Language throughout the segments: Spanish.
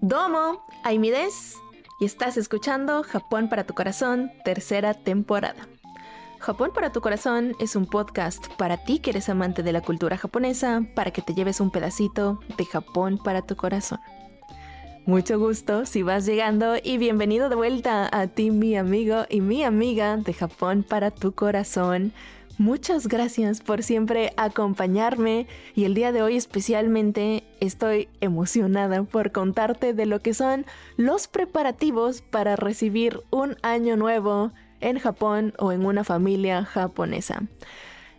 Domo, Aimides, y estás escuchando Japón para tu corazón, tercera temporada. Japón para tu corazón es un podcast para ti que eres amante de la cultura japonesa, para que te lleves un pedacito de Japón para tu corazón. Mucho gusto si vas llegando y bienvenido de vuelta a ti mi amigo y mi amiga de Japón para tu corazón. Muchas gracias por siempre acompañarme y el día de hoy especialmente estoy emocionada por contarte de lo que son los preparativos para recibir un año nuevo en Japón o en una familia japonesa.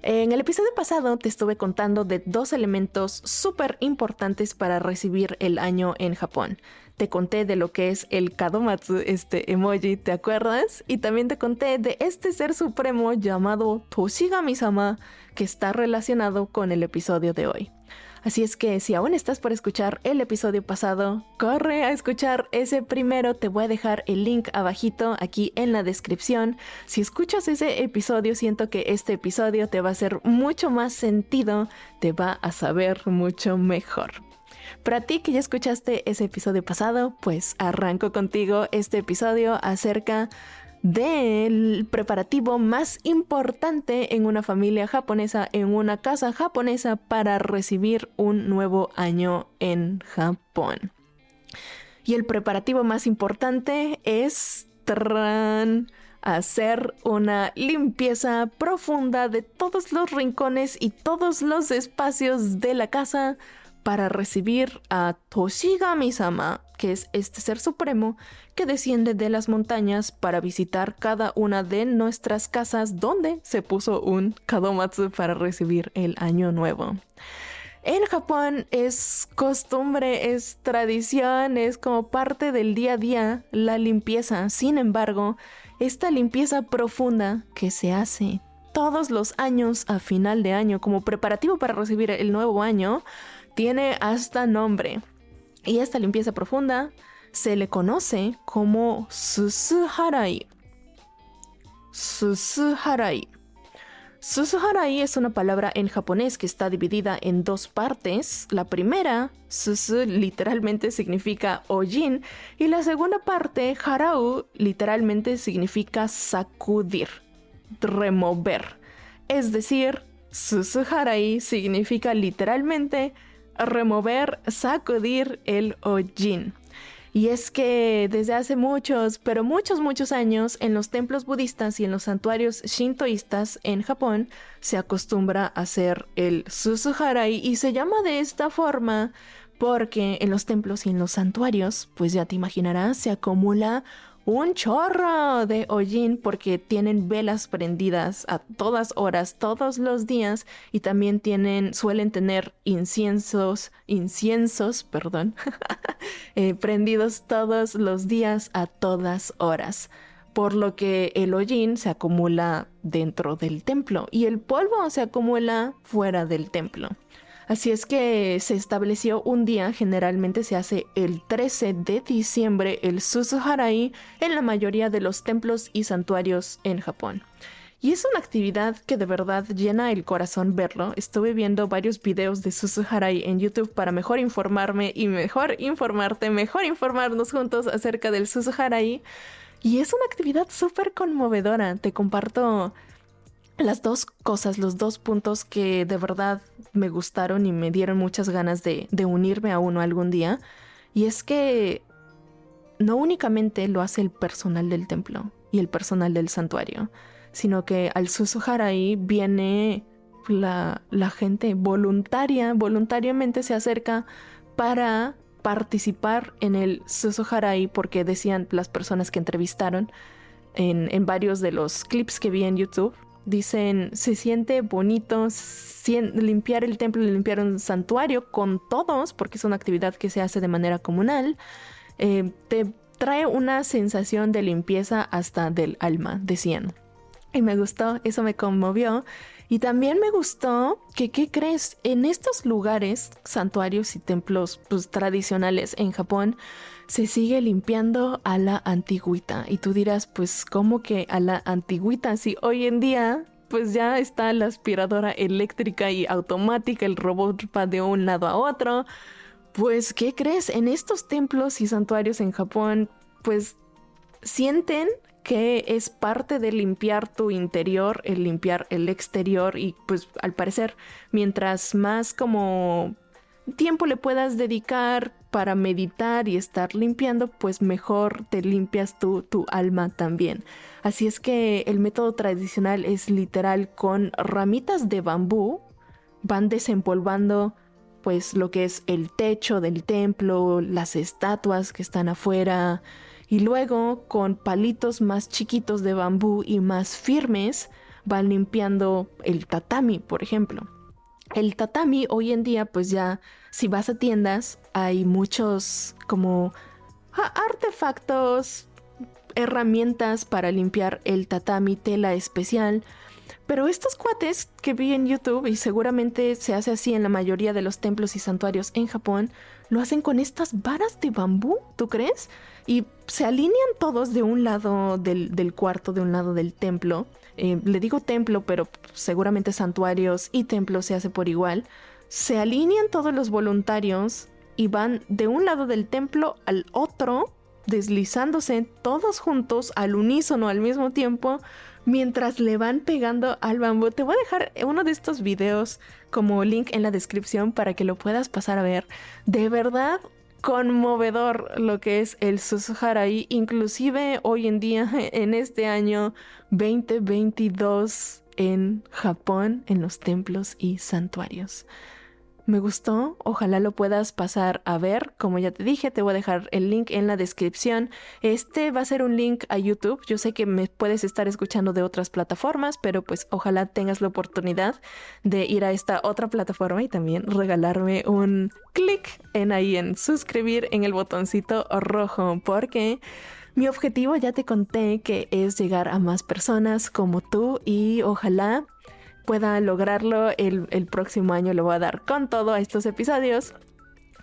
En el episodio pasado te estuve contando de dos elementos súper importantes para recibir el año en Japón te conté de lo que es el Kadomatsu, este emoji, ¿te acuerdas? Y también te conté de este ser supremo llamado Toshigami-sama, que está relacionado con el episodio de hoy. Así es que si aún estás por escuchar el episodio pasado, corre a escuchar ese primero. Te voy a dejar el link abajito aquí en la descripción. Si escuchas ese episodio, siento que este episodio te va a hacer mucho más sentido, te va a saber mucho mejor. Para ti que ya escuchaste ese episodio pasado, pues arranco contigo este episodio acerca del preparativo más importante en una familia japonesa, en una casa japonesa para recibir un nuevo año en Japón. Y el preparativo más importante es hacer una limpieza profunda de todos los rincones y todos los espacios de la casa para recibir a Toshigami-sama, que es este ser supremo que desciende de las montañas para visitar cada una de nuestras casas donde se puso un Kadomatsu para recibir el año nuevo. En Japón es costumbre, es tradición, es como parte del día a día la limpieza. Sin embargo, esta limpieza profunda que se hace todos los años a final de año como preparativo para recibir el nuevo año, tiene hasta nombre. Y esta limpieza profunda se le conoce como Susuharai. Susuharai. Susuharai es una palabra en japonés que está dividida en dos partes. La primera, susu, literalmente significa ojin, y la segunda parte, harau, literalmente significa sacudir, remover. Es decir, Susuharai significa literalmente remover, sacudir el ojin. Y es que desde hace muchos, pero muchos, muchos años, en los templos budistas y en los santuarios shintoístas en Japón, se acostumbra a hacer el susuharai y se llama de esta forma porque en los templos y en los santuarios, pues ya te imaginarás, se acumula un chorro de hollín porque tienen velas prendidas a todas horas, todos los días y también tienen, suelen tener inciensos, inciensos, perdón, eh, prendidos todos los días a todas horas. Por lo que el hollín se acumula dentro del templo y el polvo se acumula fuera del templo. Así es que se estableció un día, generalmente se hace el 13 de diciembre, el Suzuharai, en la mayoría de los templos y santuarios en Japón. Y es una actividad que de verdad llena el corazón verlo. Estuve viendo varios videos de Suzuharai en YouTube para mejor informarme y mejor informarte, mejor informarnos juntos acerca del Suzuharai. Y es una actividad súper conmovedora. Te comparto las dos cosas, los dos puntos que de verdad me gustaron y me dieron muchas ganas de, unirme a uno algún día. Y es que no únicamente lo hace el personal del templo y el personal del santuario, sino que al ahí viene la, gente voluntaria, voluntariamente se acerca para participar en el Susuharai porque decían las personas que entrevistaron en, en varios de los clips que vi en YouTube Dicen, se siente bonito limpiar el templo, limpiar un santuario con todos, porque es una actividad que se hace de manera comunal. Eh, te trae una sensación de limpieza hasta del alma, decían. Y me gustó, eso me conmovió. Y también me gustó que, ¿qué crees? En estos lugares, santuarios y templos pues, tradicionales en Japón, se sigue limpiando a la antigüita. Y tú dirás, pues, ¿cómo que a la antigüita? Si hoy en día pues ya está la aspiradora eléctrica y automática, el robot va de un lado a otro. Pues, ¿qué crees? En estos templos y santuarios en Japón, pues sienten que es parte de limpiar tu interior, el limpiar el exterior y pues al parecer mientras más como tiempo le puedas dedicar para meditar y estar limpiando, pues mejor te limpias tu, tu alma también. Así es que el método tradicional es literal con ramitas de bambú, van desempolvando pues lo que es el techo del templo, las estatuas que están afuera, y luego con palitos más chiquitos de bambú y más firmes van limpiando el tatami, por ejemplo. El tatami hoy en día, pues ya, si vas a tiendas, hay muchos como artefactos, herramientas para limpiar el tatami, tela especial, pero estos cuates que vi en YouTube, y seguramente se hace así en la mayoría de los templos y santuarios en Japón, lo hacen con estas varas de bambú, ¿tú crees? Y se alinean todos de un lado del, cuarto, de un lado del templo. Eh, le digo templo, pero seguramente santuarios y templos se hace por igual. Se alinean todos los voluntarios y van de un lado del templo al otro, deslizándose todos juntos al unísono al mismo tiempo, mientras le van pegando al bambú. Te voy a dejar uno de estos videos como link en la descripción para que lo puedas pasar a ver. De verdad, conmovedor lo que es el Suzuharai, inclusive hoy en día, en este año 2022 en Japón, en los templos y santuarios. Me gustó, ojalá lo puedas pasar a ver. Como ya te dije, te voy a dejar el link en la descripción. Este va a ser un link a YouTube. Yo sé que me puedes estar escuchando de otras plataformas, pero pues ojalá tengas la oportunidad de ir a esta otra plataforma y también regalarme un clic en ahí en suscribir en el botoncito rojo, porque mi objetivo ya te conté que es llegar a más personas como tú y ojalá pueda lograrlo el, próximo año. Lo voy a dar con todo a estos episodios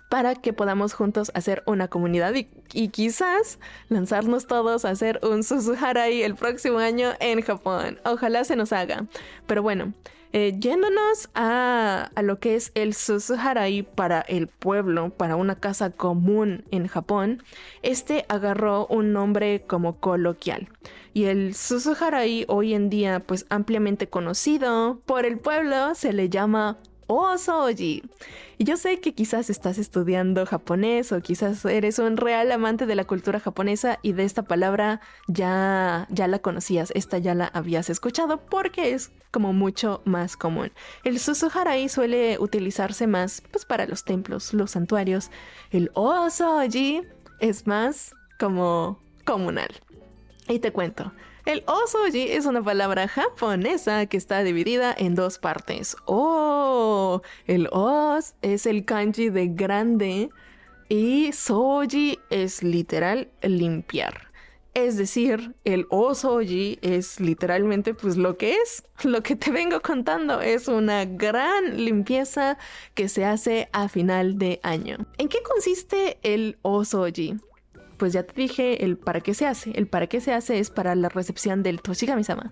para que podamos juntos hacer una comunidad y, quizás lanzarnos todos a hacer un Suzuharai el próximo año en Japón. Ojalá se nos haga. Pero bueno, eh, yéndonos a, a, lo que es el Suzuharai para el pueblo, para una casa común en Japón, este agarró un nombre como coloquial. Y el Suzuharai hoy en día pues ampliamente conocido por el pueblo se le llama Osoji. Y yo sé que quizás estás estudiando japonés o quizás eres un real amante de la cultura japonesa y de esta palabra ya, ya la conocías, esta ya la habías escuchado porque es como mucho más común. El Suzuharai suele utilizarse más pues para los templos, los santuarios. El Osoji es más como comunal. Y te cuento. El osoji es una palabra japonesa que está dividida en dos partes. Oh, el os es el kanji de grande y soji es literal limpiar. Es decir, el osoji es literalmente pues lo que es, lo que te vengo contando es una gran limpieza que se hace a final de año. ¿En qué consiste el osoji? Pues ya te dije el para qué se hace. El para qué se hace es para la recepción del Toshigami-sama.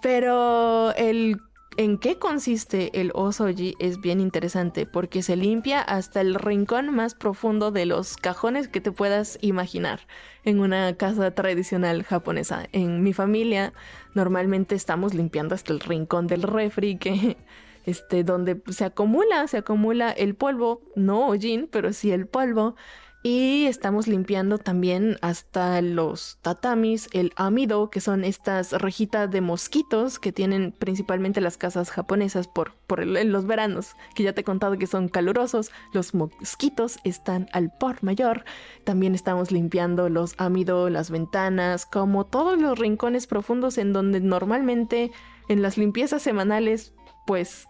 Pero el en qué consiste el osoji es bien interesante porque se limpia hasta el rincón más profundo de los cajones que te puedas imaginar en una casa tradicional japonesa. En mi familia normalmente estamos limpiando hasta el rincón del refri que este donde se acumula, se acumula el polvo, no ojin, pero sí el polvo y estamos limpiando también hasta los tatamis, el amido, que son estas rejitas de mosquitos que tienen principalmente las casas japonesas por, por los veranos, que ya te he contado que son calurosos. Los mosquitos están al por mayor. También estamos limpiando los amido, las ventanas, como todos los rincones profundos en donde normalmente en las limpiezas semanales, pues,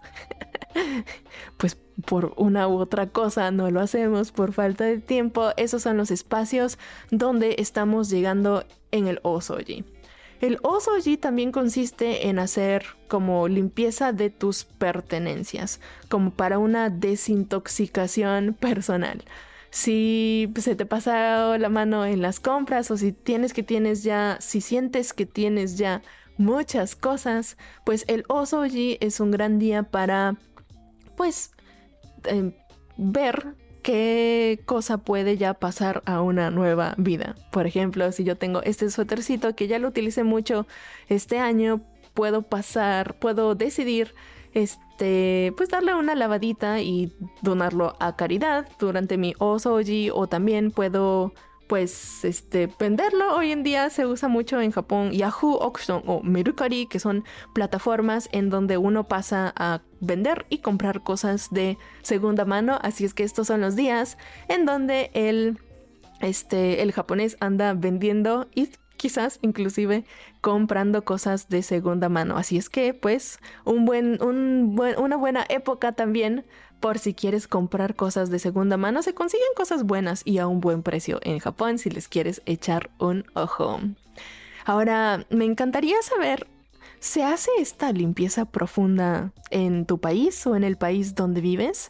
pues por una u otra cosa no lo hacemos por falta de tiempo, esos son los espacios donde estamos llegando en el osoji. El osoji también consiste en hacer como limpieza de tus pertenencias, como para una desintoxicación personal. Si se te pasa la mano en las compras o si tienes que tienes ya, si sientes que tienes ya muchas cosas, pues el Osoji es un gran día para, pues, em, ver qué cosa puede ya pasar a una nueva vida. Por ejemplo, si yo tengo este suétercito que ya lo utilicé mucho este año, puedo pasar, puedo decidir este, pues darle una lavadita y donarlo a caridad durante mi Osoji o también puedo pues este venderlo hoy en día se usa mucho en Japón Yahoo Auction o Mercari que son plataformas en donde uno pasa a vender y comprar cosas de segunda mano así es que estos son los días en donde el este el japonés anda vendiendo y quizás inclusive comprando cosas de segunda mano. Así es que, pues, un buen, un una buena época también por si quieres comprar cosas de segunda mano. Se consiguen cosas buenas y a un buen precio en Japón si les quieres echar un ojo. Ahora, me encantaría saber, ¿se hace esta limpieza profunda en tu país o en el país donde vives?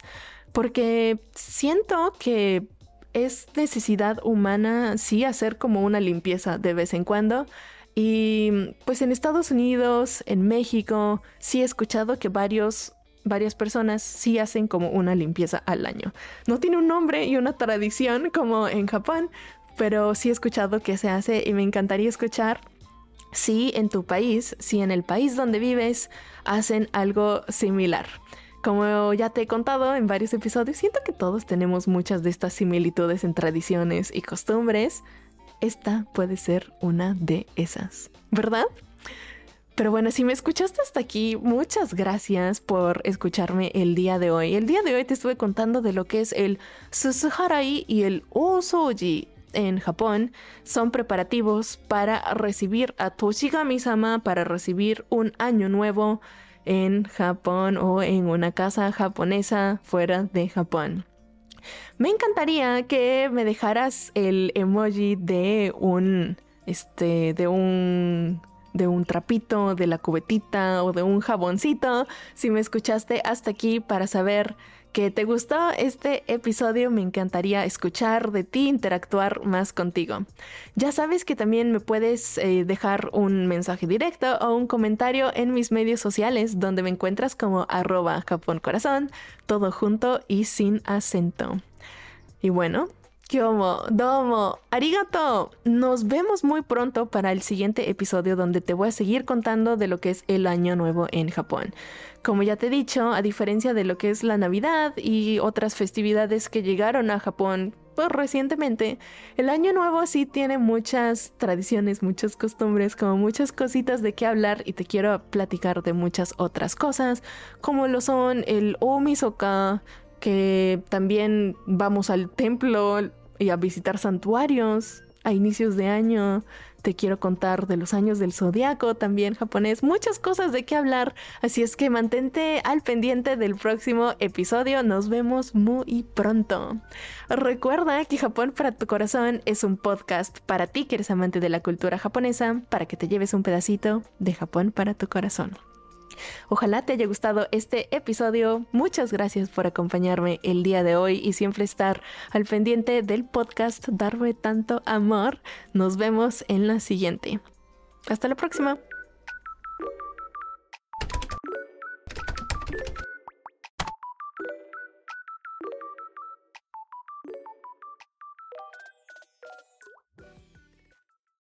Porque siento que es necesidad humana sí hacer como una limpieza de vez en cuando. Y pues en Estados Unidos, en México, sí he escuchado que varios, varias personas sí hacen como una limpieza al año. No tiene un nombre y una tradición como en Japón, pero sí he escuchado que se hace y me encantaría escuchar si en tu país, si en el país donde vives, hacen algo similar. Como ya te he contado en varios episodios, siento que todos tenemos muchas de estas similitudes en tradiciones y costumbres. Esta puede ser una de esas, ¿verdad? Pero bueno, si me escuchaste hasta aquí, muchas gracias por escucharme el día de hoy. El día de hoy te estuve contando de lo que es el Susuharai y el Osoji en Japón. Son preparativos para recibir a Toshigami-sama, para recibir un año nuevo en Japón o en una casa japonesa fuera de Japón. Me encantaría que me dejaras el emoji de un este de un de un trapito, de la cubetita o de un jaboncito. Si me escuchaste hasta aquí para saber que te gustó este episodio, me encantaría escuchar de ti, interactuar más contigo. Ya sabes que también me puedes eh, dejar un mensaje directo o un comentario en mis medios sociales donde me encuentras como arroba todo junto y sin acento. Y bueno, Kyomo, domo, arigato. Nos vemos muy pronto para el siguiente episodio donde te voy a seguir contando de lo que es el año nuevo en Japón. Como ya te he dicho, a diferencia de lo que es la Navidad y otras festividades que llegaron a Japón pues, recientemente, el año nuevo sí tiene muchas tradiciones, muchas costumbres, como muchas cositas de qué hablar y te quiero platicar de muchas otras cosas, como lo son el Omisoka, que también vamos al templo y a visitar santuarios a inicios de año. Te quiero contar de los años del zodiaco, también japonés, muchas cosas de qué hablar. Así es que mantente al pendiente del próximo episodio. Nos vemos muy pronto. Recuerda que Japón para tu corazón es un podcast para ti que eres amante de la cultura japonesa, para que te lleves un pedacito de Japón para tu corazón. Ojalá te haya gustado este episodio. Muchas gracias por acompañarme el día de hoy y siempre estar al pendiente del podcast Darme tanto amor. Nos vemos en la siguiente. Hasta la próxima.